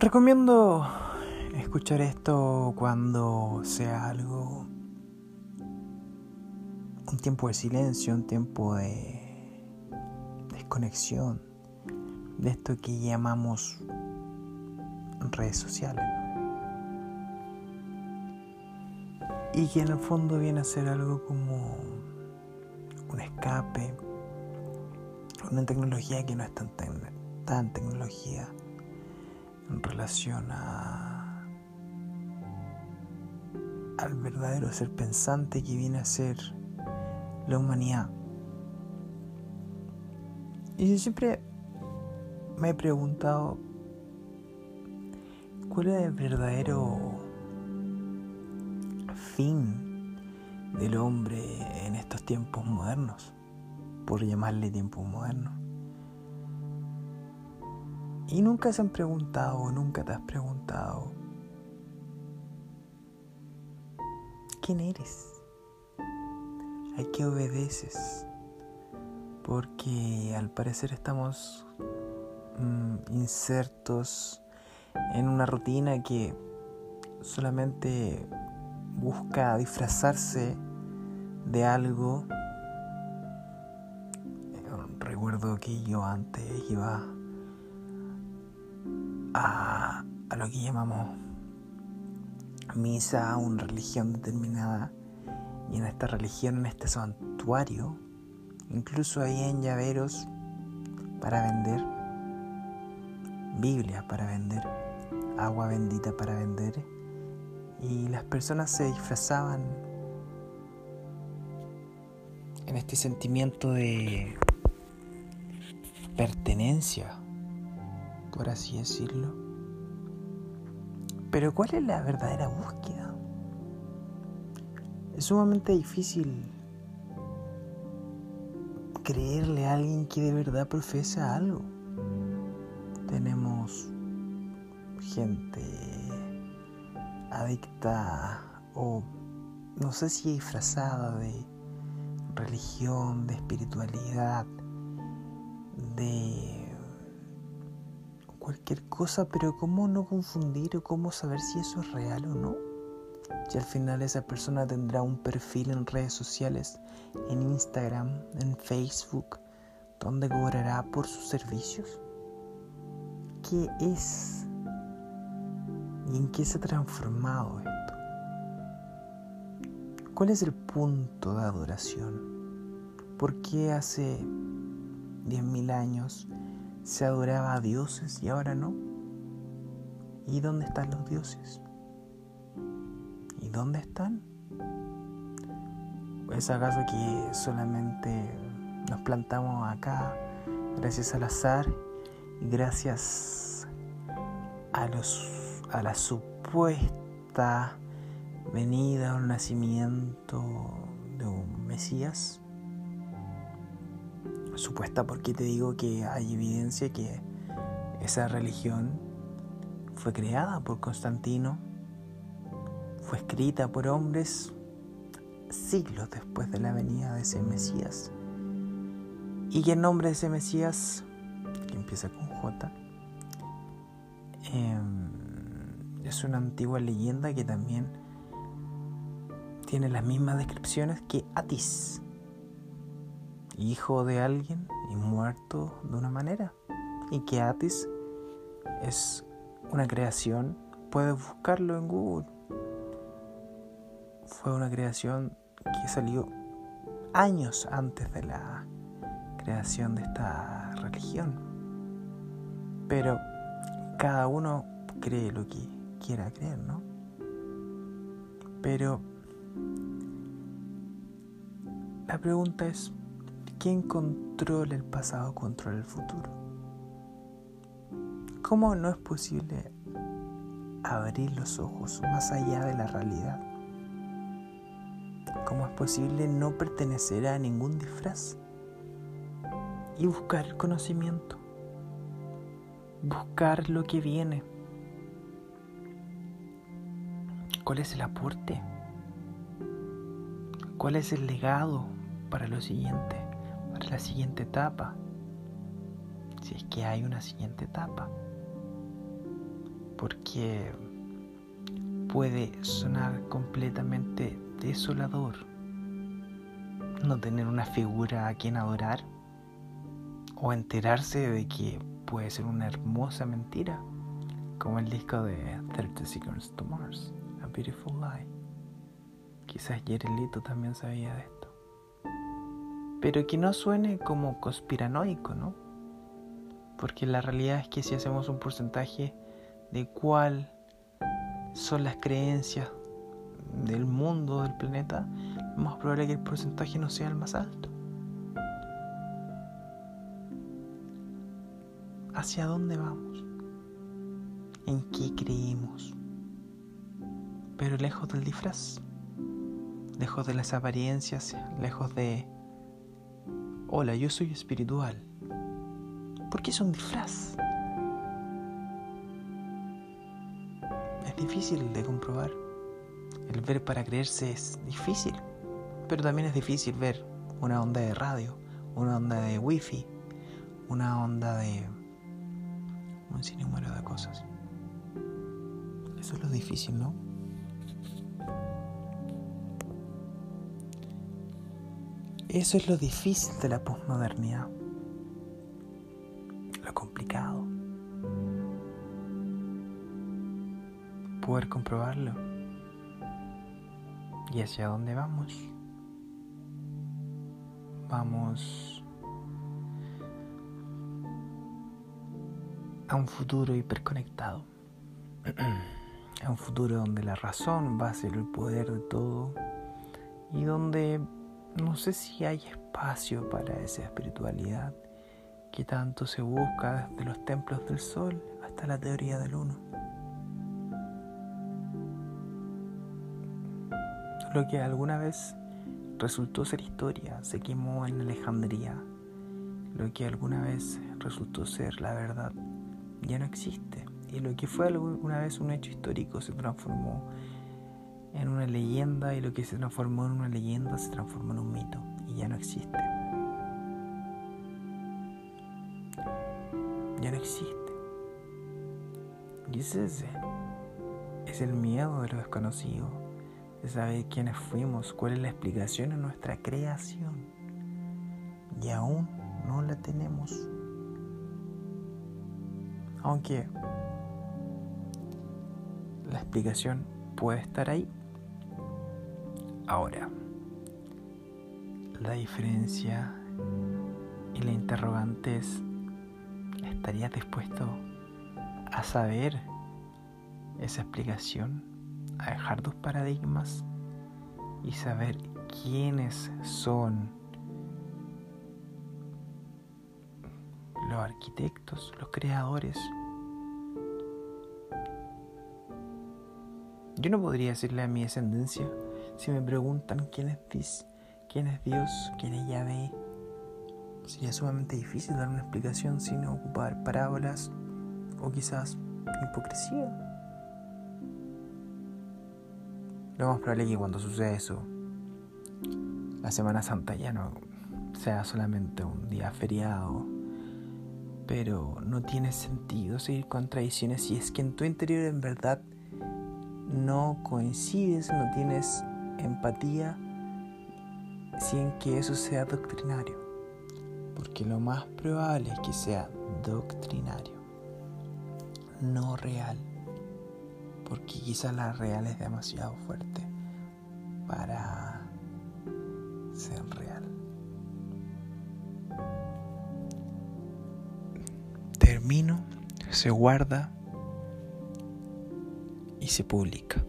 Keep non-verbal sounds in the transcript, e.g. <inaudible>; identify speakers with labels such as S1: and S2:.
S1: Recomiendo escuchar esto cuando sea algo, un tiempo de silencio, un tiempo de desconexión de esto que llamamos redes sociales. Y que en el fondo viene a ser algo como un escape, una tecnología que no es tan, tan tecnología en relación a, al verdadero ser pensante que viene a ser la humanidad. Y yo siempre me he preguntado cuál es el verdadero fin del hombre en estos tiempos modernos, por llamarle tiempos modernos. Y nunca se han preguntado, nunca te has preguntado, ¿quién eres? ¿A qué obedeces? Porque al parecer estamos mm, insertos en una rutina que solamente busca disfrazarse de algo. Recuerdo que yo antes iba a, lo que llamamos misa, una religión determinada, y en esta religión, en este santuario, incluso hay en llaveros para vender, Biblia para vender, agua bendita para vender, y las personas se disfrazaban en este sentimiento de pertenencia por así decirlo. Pero ¿cuál es la verdadera búsqueda? Es sumamente difícil creerle a alguien que de verdad profesa algo. Tenemos gente adicta o no sé si disfrazada de religión, de espiritualidad, de cualquier cosa, pero ¿cómo no confundir o cómo saber si eso es real o no? Si al final esa persona tendrá un perfil en redes sociales, en Instagram, en Facebook, donde cobrará por sus servicios. ¿Qué es? ¿Y en qué se ha transformado esto? ¿Cuál es el punto de adoración? ¿Por qué hace 10.000 años se adoraba a dioses y ahora no? ¿Y dónde están los dioses? ¿Y dónde están? ¿Es acaso que solamente nos plantamos acá gracias al azar y gracias a, los, a la supuesta venida o nacimiento de un Mesías? Supuesta porque te digo que hay evidencia que esa religión fue creada por Constantino, fue escrita por hombres siglos después de la venida de ese Mesías. Y que el nombre de ese Mesías, que empieza con J, em, es una antigua leyenda que también tiene las mismas descripciones que Atis hijo de alguien y muerto de una manera. Y que Atis es una creación, puedes buscarlo en Google. Fue una creación que salió años antes de la creación de esta religión. Pero cada uno cree lo que quiera creer, ¿no? Pero la pregunta es, ¿Quién controla el pasado controla el futuro? ¿Cómo no es posible abrir los ojos más allá de la realidad? ¿Cómo es posible no pertenecer a ningún disfraz? Y buscar el conocimiento. Buscar lo que viene. ¿Cuál es el aporte? ¿Cuál es el legado para lo siguiente? La siguiente etapa, si es que hay una siguiente etapa. porque puede sonar completamente desolador no tener una figura a quien adorar o enterarse de que puede ser una hermosa mentira, como el disco de 30 Seconds to Mars, A Beautiful Lie. Quizás Jerelito también sabía de esto. Pero que no suene como conspiranoico, ¿no? Porque la realidad es que si hacemos un porcentaje de cuál son las creencias del mundo, del planeta, lo más probable es que el porcentaje no sea el más alto. ¿Hacia dónde vamos? ¿En qué creemos? Pero lejos del disfraz, lejos de las apariencias, lejos de, hola, yo soy espiritual. ¿Por qué es un disfraz? Es difícil de comprobar. El ver para creerse es difícil, pero también es difícil ver una onda de radio, una onda de wifi, una onda de un sinnúmero de cosas. Eso es lo difícil, ¿no? Eso es lo difícil de la posmodernidad. Lo complicado. Poder comprobarlo ¿Y hacia dónde vamos? Vamos a un futuro hiperconectado. <clears throat> a un futuro donde la razón va a ser el poder de todo y donde no sé si hay espacio para esa espiritualidad que tanto se busca desde los templos del sol hasta la teoría del uno. Lo que alguna vez resultó ser historia se quemó en Alejandría. Lo que alguna vez resultó ser la verdad ya no existe. Y lo que fue alguna vez un hecho histórico se transformó en una leyenda y lo que se transformó en una leyenda se transformó en un mito y ya no existe. Ya no existe. Y ese es el miedo de lo desconocido de saber quiénes fuimos, cuál es la explicación a nuestra creación. Y aún no la tenemos. Aunque la explicación puede estar ahí. Ahora, la diferencia y la interrogante es, ¿estarías dispuesto a saber esa explicación? a dejar tus paradigmas y saber quiénes son los arquitectos, los creadores. Yo no podría decirle a mi descendencia si me preguntan quién es, quién es Dios, quién es Yahvé. Sería sumamente difícil dar una explicación sin ocupar parábolas o quizás hipocresía. Lo más probable es que cuando suceda eso, la Semana Santa ya no sea solamente un día feriado. Pero no tiene sentido seguir con tradiciones si es que en tu interior en verdad no coincides, no tienes empatía sin que eso sea doctrinario. Porque lo más probable es que sea doctrinario, no real porque quizás la real es demasiado fuerte para ser real. Termino, se guarda y se publica.